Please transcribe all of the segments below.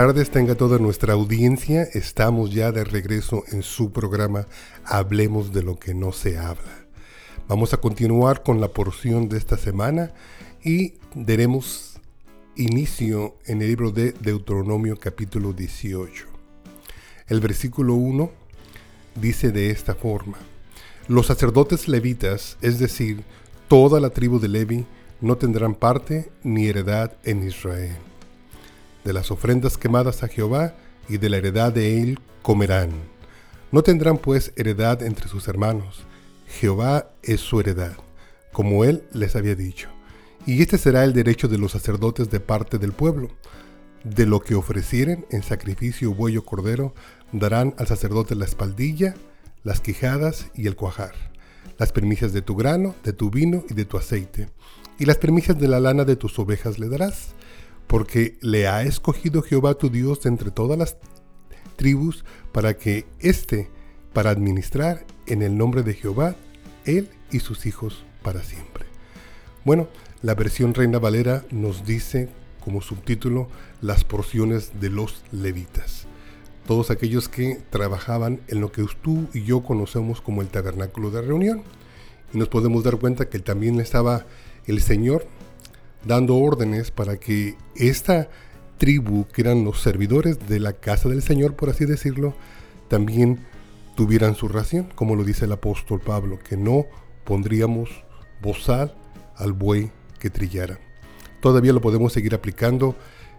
Tardes, tenga toda nuestra audiencia. Estamos ya de regreso en su programa Hablemos de lo que no se habla. Vamos a continuar con la porción de esta semana y daremos inicio en el libro de Deuteronomio capítulo 18. El versículo 1 dice de esta forma, los sacerdotes levitas, es decir, toda la tribu de Levi, no tendrán parte ni heredad en Israel de las ofrendas quemadas a Jehová y de la heredad de él comerán. No tendrán pues heredad entre sus hermanos. Jehová es su heredad, como él les había dicho. Y este será el derecho de los sacerdotes de parte del pueblo. De lo que ofrecieren en sacrificio buey o cordero, darán al sacerdote la espaldilla, las quijadas y el cuajar, las primicias de tu grano, de tu vino y de tu aceite, y las primicias de la lana de tus ovejas le darás porque le ha escogido Jehová tu Dios entre todas las tribus para que éste, para administrar en el nombre de Jehová, él y sus hijos para siempre. Bueno, la versión Reina Valera nos dice como subtítulo las porciones de los levitas. Todos aquellos que trabajaban en lo que tú y yo conocemos como el tabernáculo de reunión. Y nos podemos dar cuenta que también estaba el Señor dando órdenes para que esta tribu, que eran los servidores de la casa del Señor, por así decirlo, también tuvieran su ración, como lo dice el apóstol Pablo, que no pondríamos bozal al buey que trillara. Todavía lo podemos seguir aplicando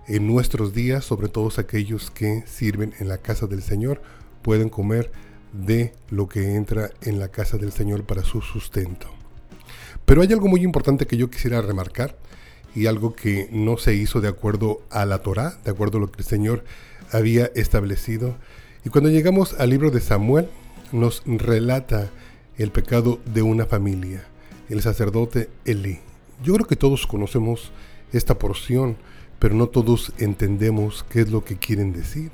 en nuestros días, sobre todos aquellos que sirven en la casa del Señor, pueden comer de lo que entra en la casa del Señor para su sustento. Pero hay algo muy importante que yo quisiera remarcar, y algo que no se hizo de acuerdo a la Torá, de acuerdo a lo que el Señor había establecido. Y cuando llegamos al libro de Samuel, nos relata el pecado de una familia, el sacerdote Eli. Yo creo que todos conocemos esta porción, pero no todos entendemos qué es lo que quieren decir.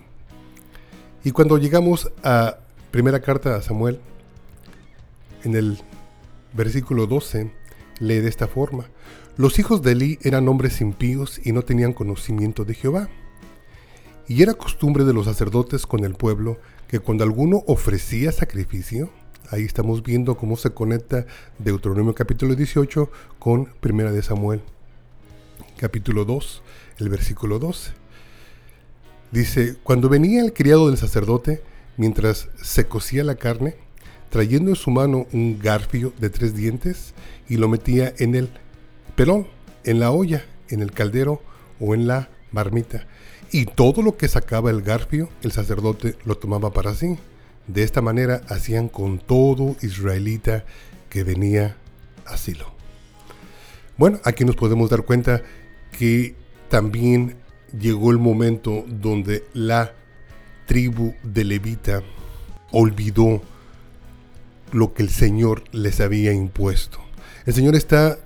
Y cuando llegamos a primera carta a Samuel, en el versículo 12, lee de esta forma, los hijos de Eli eran hombres impíos y no tenían conocimiento de Jehová. Y era costumbre de los sacerdotes con el pueblo que cuando alguno ofrecía sacrificio, ahí estamos viendo cómo se conecta Deuteronomio capítulo 18 con Primera de Samuel capítulo 2, el versículo 12. Dice, cuando venía el criado del sacerdote, mientras se cocía la carne, trayendo en su mano un garfio de tres dientes y lo metía en el pelón, en la olla, en el caldero o en la marmita. Y todo lo que sacaba el garfio, el sacerdote lo tomaba para sí. De esta manera hacían con todo israelita que venía a Silo. Bueno, aquí nos podemos dar cuenta que también llegó el momento donde la tribu de Levita olvidó lo que el Señor les había impuesto. El Señor está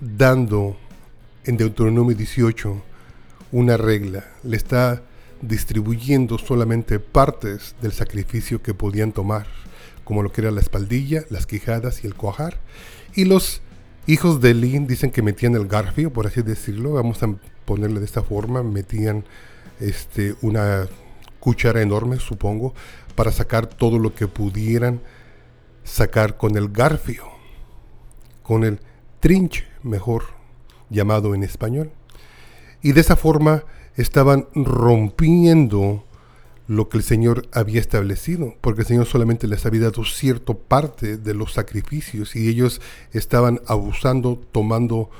dando en Deuteronomio 18 una regla, le está distribuyendo solamente partes del sacrificio que podían tomar, como lo que era la espaldilla, las quijadas y el cuajar. Y los hijos de Elín dicen que metían el garfio, por así decirlo, vamos a ponerle de esta forma, metían este, una cuchara enorme, supongo, para sacar todo lo que pudieran sacar con el garfio, con el trinche, mejor llamado en español. Y de esa forma estaban rompiendo lo que el Señor había establecido, porque el Señor solamente les había dado cierta parte de los sacrificios y ellos estaban abusando, tomando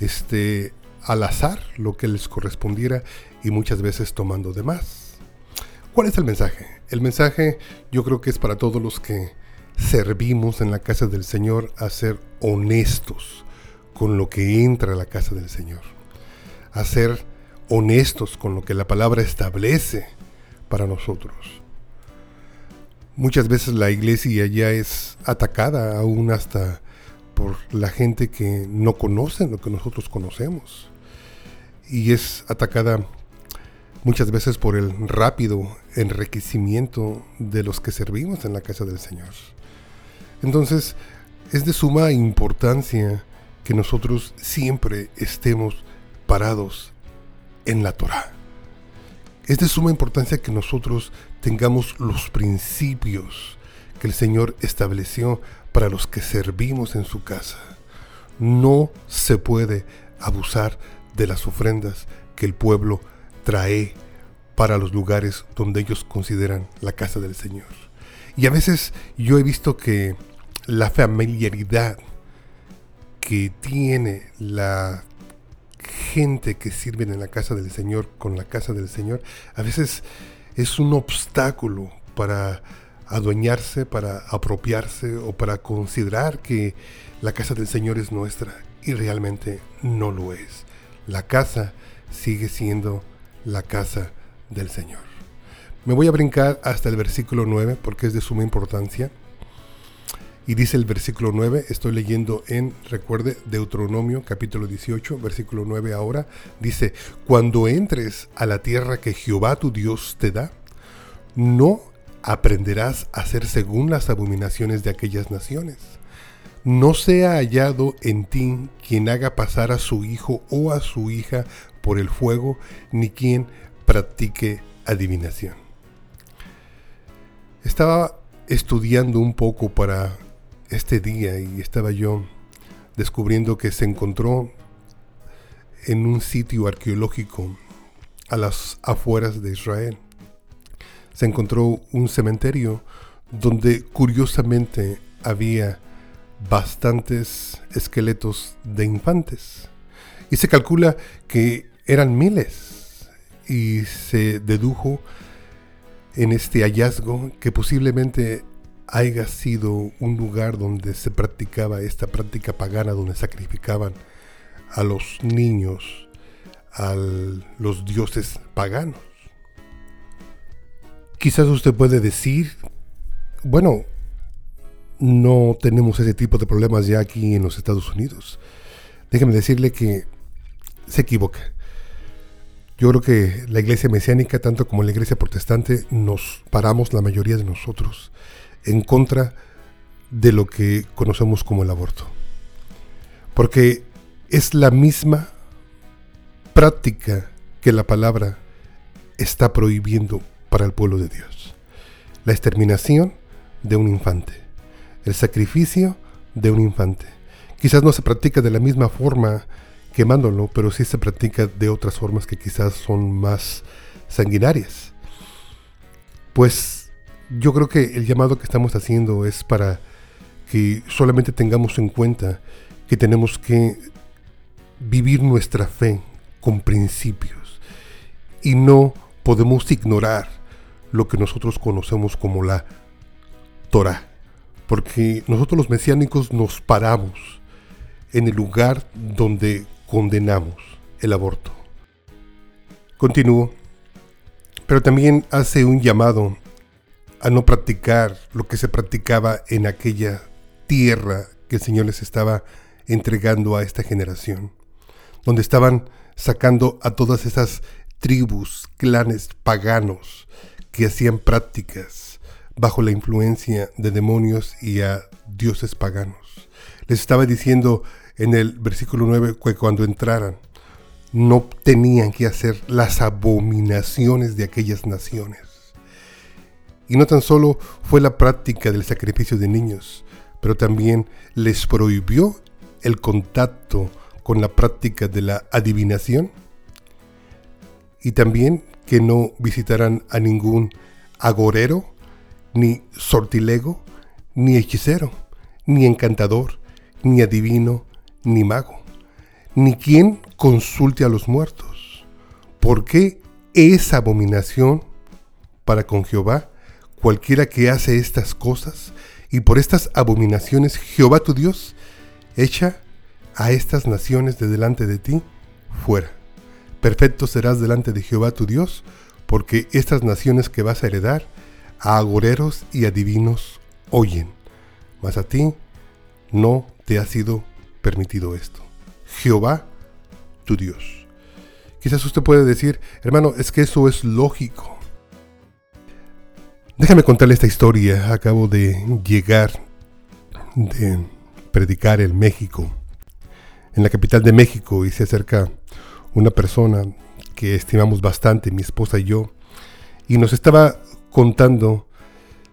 este al azar lo que les correspondiera y muchas veces tomando de más. ¿Cuál es el mensaje? El mensaje yo creo que es para todos los que servimos en la casa del Señor a ser honestos, con lo que entra a la casa del Señor, a ser honestos con lo que la palabra establece para nosotros. Muchas veces la iglesia ya es atacada aún hasta por la gente que no conoce lo que nosotros conocemos. Y es atacada muchas veces por el rápido enriquecimiento de los que servimos en la casa del Señor. Entonces, es de suma importancia que nosotros siempre estemos parados en la Torah. Es de suma importancia que nosotros tengamos los principios que el Señor estableció para los que servimos en su casa. No se puede abusar de las ofrendas que el pueblo trae para los lugares donde ellos consideran la casa del Señor. Y a veces yo he visto que la familiaridad que tiene la gente que sirve en la casa del Señor con la casa del Señor, a veces es un obstáculo para adueñarse, para apropiarse o para considerar que la casa del Señor es nuestra y realmente no lo es. La casa sigue siendo la casa del Señor. Me voy a brincar hasta el versículo 9 porque es de suma importancia. Y dice el versículo 9, estoy leyendo en, recuerde, Deuteronomio capítulo 18, versículo 9 ahora, dice, cuando entres a la tierra que Jehová tu Dios te da, no aprenderás a hacer según las abominaciones de aquellas naciones. No sea hallado en ti quien haga pasar a su hijo o a su hija por el fuego, ni quien practique adivinación. Estaba estudiando un poco para este día y estaba yo descubriendo que se encontró en un sitio arqueológico a las afueras de Israel. Se encontró un cementerio donde curiosamente había bastantes esqueletos de infantes. Y se calcula que eran miles. Y se dedujo en este hallazgo que posiblemente haya sido un lugar donde se practicaba esta práctica pagana, donde sacrificaban a los niños, a los dioses paganos. Quizás usted puede decir, bueno, no tenemos ese tipo de problemas ya aquí en los Estados Unidos. Déjeme decirle que se equivoca. Yo creo que la iglesia mesiánica, tanto como la iglesia protestante, nos paramos la mayoría de nosotros en contra de lo que conocemos como el aborto. Porque es la misma práctica que la palabra está prohibiendo para el pueblo de Dios. La exterminación de un infante, el sacrificio de un infante. Quizás no se practica de la misma forma quemándolo, pero sí se practica de otras formas que quizás son más sanguinarias. Pues yo creo que el llamado que estamos haciendo es para que solamente tengamos en cuenta que tenemos que vivir nuestra fe con principios y no podemos ignorar lo que nosotros conocemos como la Torah, porque nosotros los mesiánicos nos paramos en el lugar donde condenamos el aborto. Continúo, pero también hace un llamado a no practicar lo que se practicaba en aquella tierra que el Señor les estaba entregando a esta generación, donde estaban sacando a todas esas tribus, clanes paganos que hacían prácticas bajo la influencia de demonios y a dioses paganos. Les estaba diciendo en el versículo 9 que cuando entraran no tenían que hacer las abominaciones de aquellas naciones y no tan solo fue la práctica del sacrificio de niños, pero también les prohibió el contacto con la práctica de la adivinación y también que no visitaran a ningún agorero, ni sortilego, ni hechicero, ni encantador, ni adivino, ni mago, ni quien consulte a los muertos. porque esa abominación para con Jehová? Cualquiera que hace estas cosas, y por estas abominaciones Jehová tu Dios echa a estas naciones de delante de ti fuera. Perfecto serás delante de Jehová tu Dios, porque estas naciones que vas a heredar, a agoreros y adivinos oyen, mas a ti no te ha sido permitido esto. Jehová tu Dios. Quizás usted puede decir, hermano, es que eso es lógico. Déjame contarle esta historia. Acabo de llegar de predicar en México, en la capital de México, y se acerca una persona que estimamos bastante, mi esposa y yo, y nos estaba contando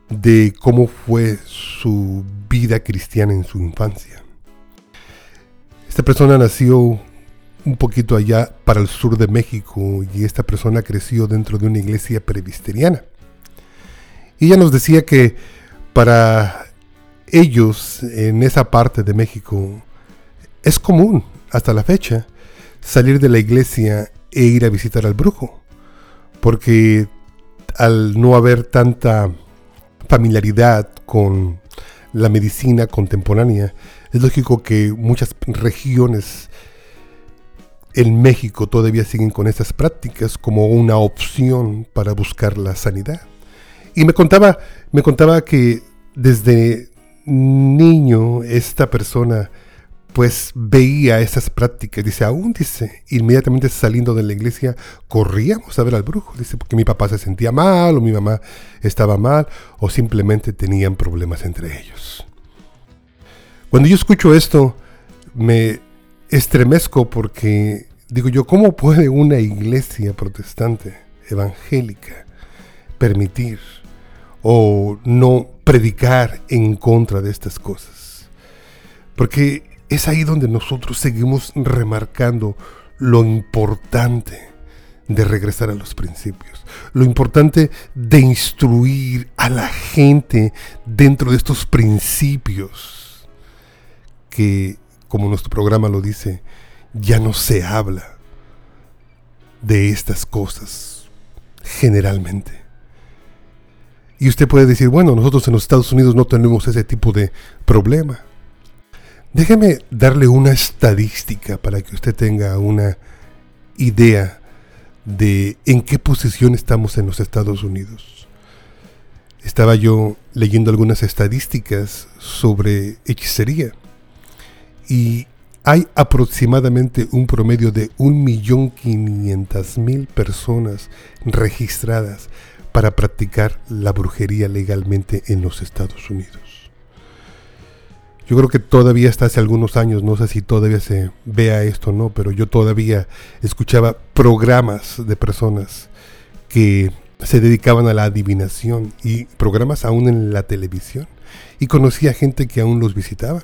de cómo fue su vida cristiana en su infancia. Esta persona nació un poquito allá para el sur de México y esta persona creció dentro de una iglesia presbiteriana. Y ella nos decía que para ellos en esa parte de México es común hasta la fecha salir de la iglesia e ir a visitar al brujo, porque al no haber tanta familiaridad con la medicina contemporánea, es lógico que muchas regiones en México todavía siguen con estas prácticas como una opción para buscar la sanidad. Y me contaba, me contaba que desde niño esta persona pues veía esas prácticas. Dice, aún dice, inmediatamente saliendo de la iglesia, corríamos a ver al brujo. Dice, porque mi papá se sentía mal, o mi mamá estaba mal, o simplemente tenían problemas entre ellos. Cuando yo escucho esto, me estremezco porque digo yo, ¿cómo puede una iglesia protestante, evangélica, permitir o no predicar en contra de estas cosas? Porque es ahí donde nosotros seguimos remarcando lo importante de regresar a los principios, lo importante de instruir a la gente dentro de estos principios que, como nuestro programa lo dice, ya no se habla de estas cosas generalmente. Y usted puede decir, bueno, nosotros en los Estados Unidos no tenemos ese tipo de problema. Déjeme darle una estadística para que usted tenga una idea de en qué posición estamos en los Estados Unidos. Estaba yo leyendo algunas estadísticas sobre hechicería y hay aproximadamente un promedio de 1.500.000 personas registradas para practicar la brujería legalmente en los Estados Unidos. Yo creo que todavía hasta hace algunos años, no sé si todavía se vea esto o no, pero yo todavía escuchaba programas de personas que se dedicaban a la adivinación y programas aún en la televisión y conocía gente que aún los visitaba.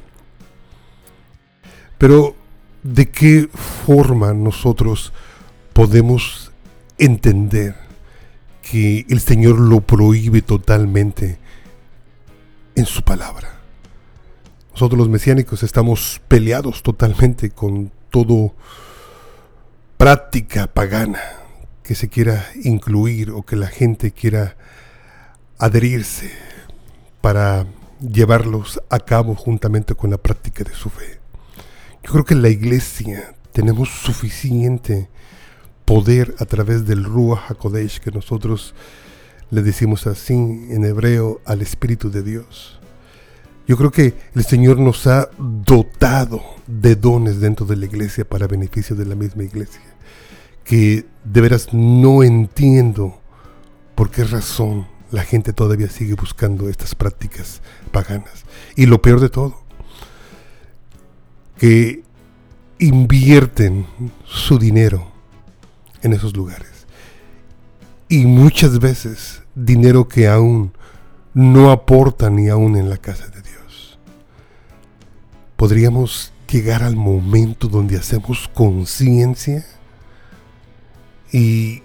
Pero ¿de qué forma nosotros podemos entender que el Señor lo prohíbe totalmente en su palabra? Nosotros los mesiánicos estamos peleados totalmente con todo práctica pagana que se quiera incluir o que la gente quiera adherirse para llevarlos a cabo juntamente con la práctica de su fe. Yo creo que en la iglesia tenemos suficiente poder a través del Ruach HaKodesh que nosotros le decimos así en hebreo al Espíritu de Dios yo creo que el Señor nos ha dotado de dones dentro de la iglesia para beneficio de la misma iglesia. Que de veras no entiendo por qué razón la gente todavía sigue buscando estas prácticas paganas. Y lo peor de todo, que invierten su dinero en esos lugares. Y muchas veces dinero que aún no aporta ni aún en la casa de Dios podríamos llegar al momento donde hacemos conciencia y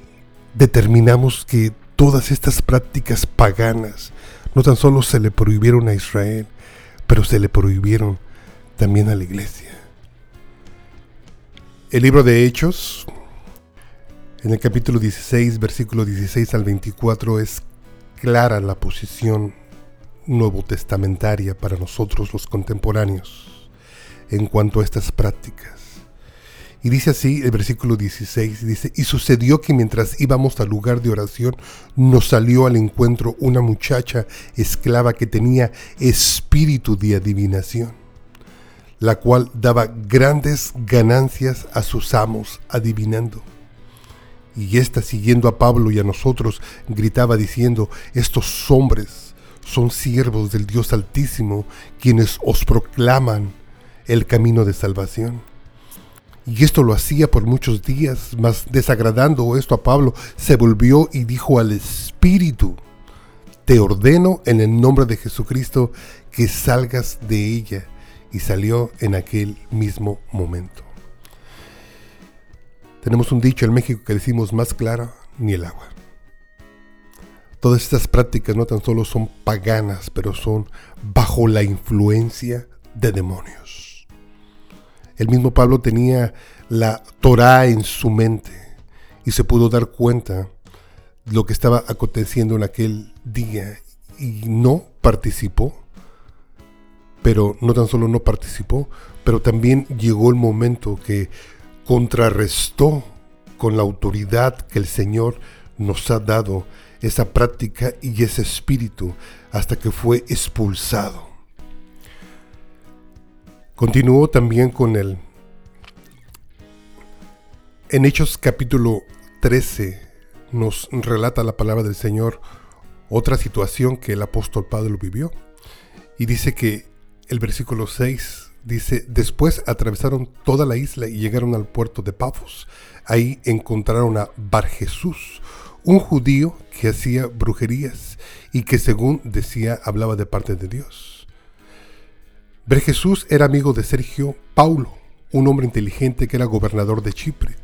determinamos que todas estas prácticas paganas no tan solo se le prohibieron a Israel, pero se le prohibieron también a la iglesia. El libro de Hechos, en el capítulo 16, versículo 16 al 24, es clara la posición nuevo testamentaria para nosotros los contemporáneos en cuanto a estas prácticas. Y dice así el versículo 16, dice, y sucedió que mientras íbamos al lugar de oración, nos salió al encuentro una muchacha esclava que tenía espíritu de adivinación, la cual daba grandes ganancias a sus amos adivinando. Y ésta, siguiendo a Pablo y a nosotros, gritaba diciendo, estos hombres son siervos del Dios Altísimo, quienes os proclaman el camino de salvación. Y esto lo hacía por muchos días, mas desagradando esto a Pablo, se volvió y dijo al Espíritu, te ordeno en el nombre de Jesucristo que salgas de ella. Y salió en aquel mismo momento. Tenemos un dicho en México que decimos más clara ni el agua. Todas estas prácticas no tan solo son paganas, pero son bajo la influencia de demonios. El mismo Pablo tenía la Torá en su mente y se pudo dar cuenta de lo que estaba aconteciendo en aquel día y no participó. Pero no tan solo no participó, pero también llegó el momento que contrarrestó con la autoridad que el Señor nos ha dado esa práctica y ese espíritu hasta que fue expulsado. Continuó también con él. En Hechos capítulo 13 nos relata la palabra del Señor otra situación que el apóstol Pablo vivió. Y dice que el versículo 6 dice, después atravesaron toda la isla y llegaron al puerto de Pafos. Ahí encontraron a Bar Jesús, un judío que hacía brujerías y que según decía hablaba de parte de Dios. Ber Jesús era amigo de Sergio Paulo, un hombre inteligente que era gobernador de Chipre.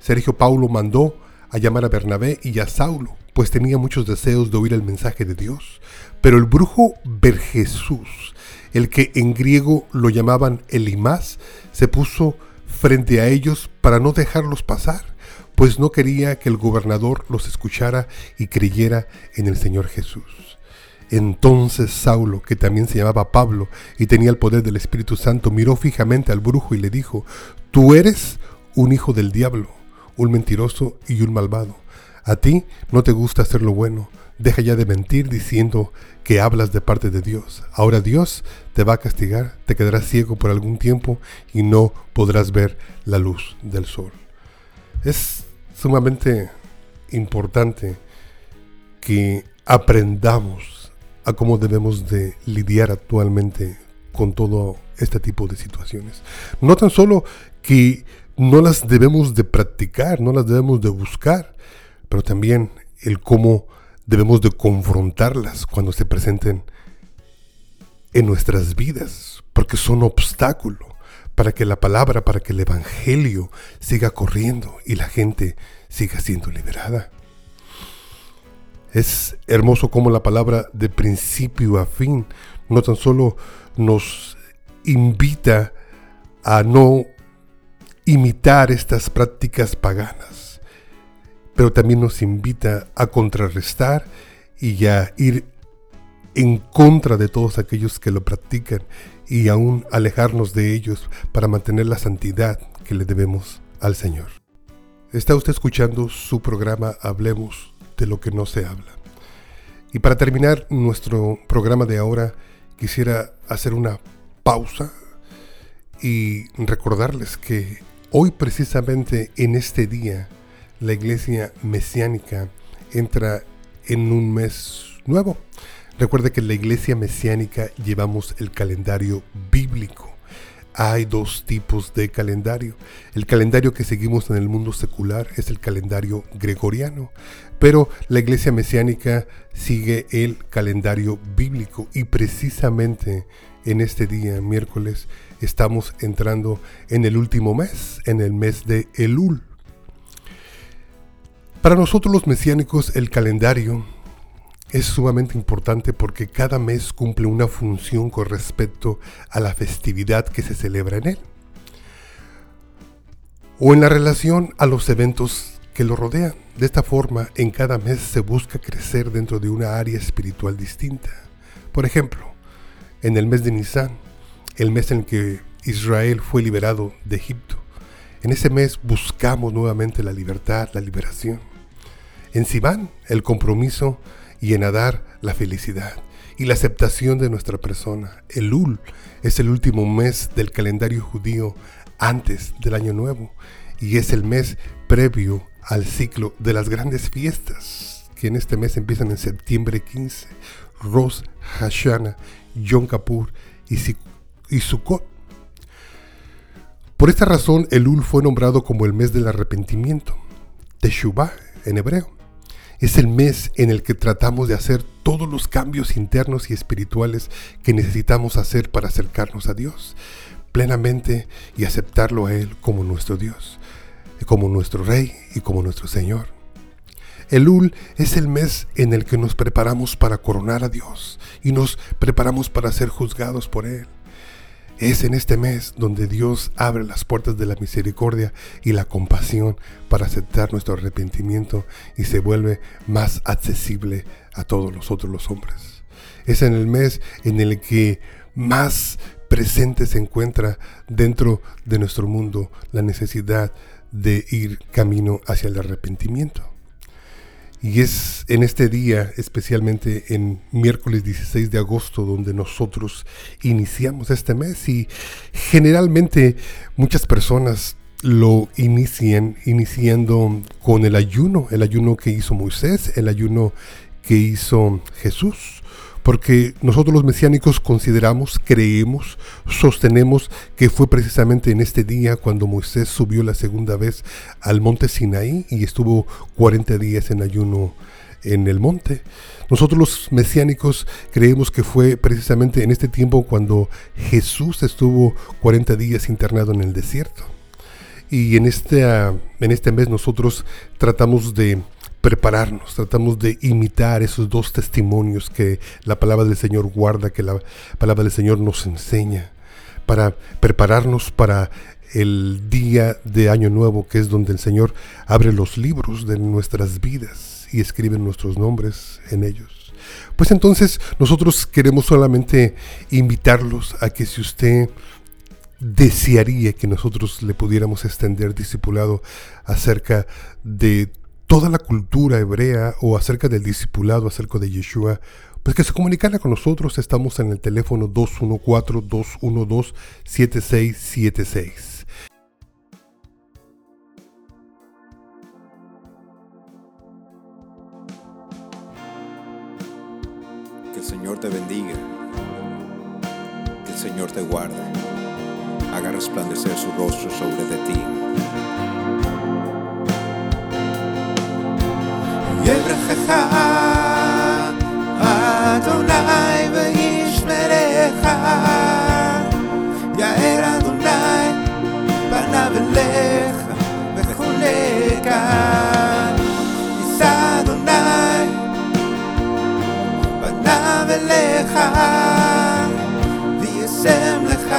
Sergio Paulo mandó a llamar a Bernabé y a Saulo, pues tenía muchos deseos de oír el mensaje de Dios. Pero el brujo Ber Jesús, el que en griego lo llamaban Elimás, se puso frente a ellos para no dejarlos pasar pues no quería que el gobernador los escuchara y creyera en el Señor Jesús. Entonces Saulo, que también se llamaba Pablo y tenía el poder del Espíritu Santo, miró fijamente al brujo y le dijo, Tú eres un hijo del diablo, un mentiroso y un malvado. A ti no te gusta hacer lo bueno. Deja ya de mentir diciendo que hablas de parte de Dios. Ahora Dios te va a castigar, te quedarás ciego por algún tiempo y no podrás ver la luz del sol. Es sumamente importante que aprendamos a cómo debemos de lidiar actualmente con todo este tipo de situaciones. No tan solo que no las debemos de practicar, no las debemos de buscar, pero también el cómo debemos de confrontarlas cuando se presenten en nuestras vidas, porque son obstáculos para que la palabra, para que el Evangelio siga corriendo y la gente siga siendo liberada. Es hermoso como la palabra de principio a fin no tan solo nos invita a no imitar estas prácticas paganas, pero también nos invita a contrarrestar y a ir en contra de todos aquellos que lo practican y aún alejarnos de ellos para mantener la santidad que le debemos al Señor. Está usted escuchando su programa Hablemos de lo que no se habla. Y para terminar nuestro programa de ahora, quisiera hacer una pausa y recordarles que hoy precisamente en este día la iglesia mesiánica entra en un mes nuevo. Recuerde que en la iglesia mesiánica llevamos el calendario bíblico. Hay dos tipos de calendario. El calendario que seguimos en el mundo secular es el calendario gregoriano, pero la iglesia mesiánica sigue el calendario bíblico y precisamente en este día, miércoles, estamos entrando en el último mes, en el mes de Elul. Para nosotros los mesiánicos el calendario es sumamente importante porque cada mes cumple una función con respecto a la festividad que se celebra en él. O en la relación a los eventos que lo rodean. De esta forma, en cada mes se busca crecer dentro de una área espiritual distinta. Por ejemplo, en el mes de Nisan, el mes en que Israel fue liberado de Egipto, en ese mes buscamos nuevamente la libertad, la liberación. En Sivan, el compromiso y en Adar la felicidad y la aceptación de nuestra persona. Elul es el último mes del calendario judío antes del Año Nuevo y es el mes previo al ciclo de las grandes fiestas que en este mes empiezan en septiembre 15, Rosh Hashanah, Yom Kippur y, y Sukkot. Por esta razón, Elul fue nombrado como el mes del arrepentimiento, Teshuvah en hebreo. Es el mes en el que tratamos de hacer todos los cambios internos y espirituales que necesitamos hacer para acercarnos a Dios plenamente y aceptarlo a Él como nuestro Dios, como nuestro Rey y como nuestro Señor. Elul es el mes en el que nos preparamos para coronar a Dios y nos preparamos para ser juzgados por Él. Es en este mes donde Dios abre las puertas de la misericordia y la compasión para aceptar nuestro arrepentimiento y se vuelve más accesible a todos los otros los hombres. Es en el mes en el que más presente se encuentra dentro de nuestro mundo la necesidad de ir camino hacia el arrepentimiento. Y es en este día, especialmente en miércoles 16 de agosto, donde nosotros iniciamos este mes y generalmente muchas personas lo inician iniciando con el ayuno, el ayuno que hizo Moisés, el ayuno que hizo Jesús porque nosotros los mesiánicos consideramos, creemos, sostenemos que fue precisamente en este día cuando Moisés subió la segunda vez al monte Sinaí y estuvo 40 días en ayuno en el monte. Nosotros los mesiánicos creemos que fue precisamente en este tiempo cuando Jesús estuvo 40 días internado en el desierto. Y en en este mes nosotros tratamos de prepararnos, tratamos de imitar esos dos testimonios que la palabra del Señor guarda, que la palabra del Señor nos enseña, para prepararnos para el día de Año Nuevo, que es donde el Señor abre los libros de nuestras vidas y escribe nuestros nombres en ellos. Pues entonces nosotros queremos solamente invitarlos a que si usted desearía que nosotros le pudiéramos extender discipulado acerca de toda la cultura hebrea o acerca del discipulado, acerca de Yeshua, pues que se comunicara con nosotros. Estamos en el teléfono 214-212-7676. לך ויישם לך.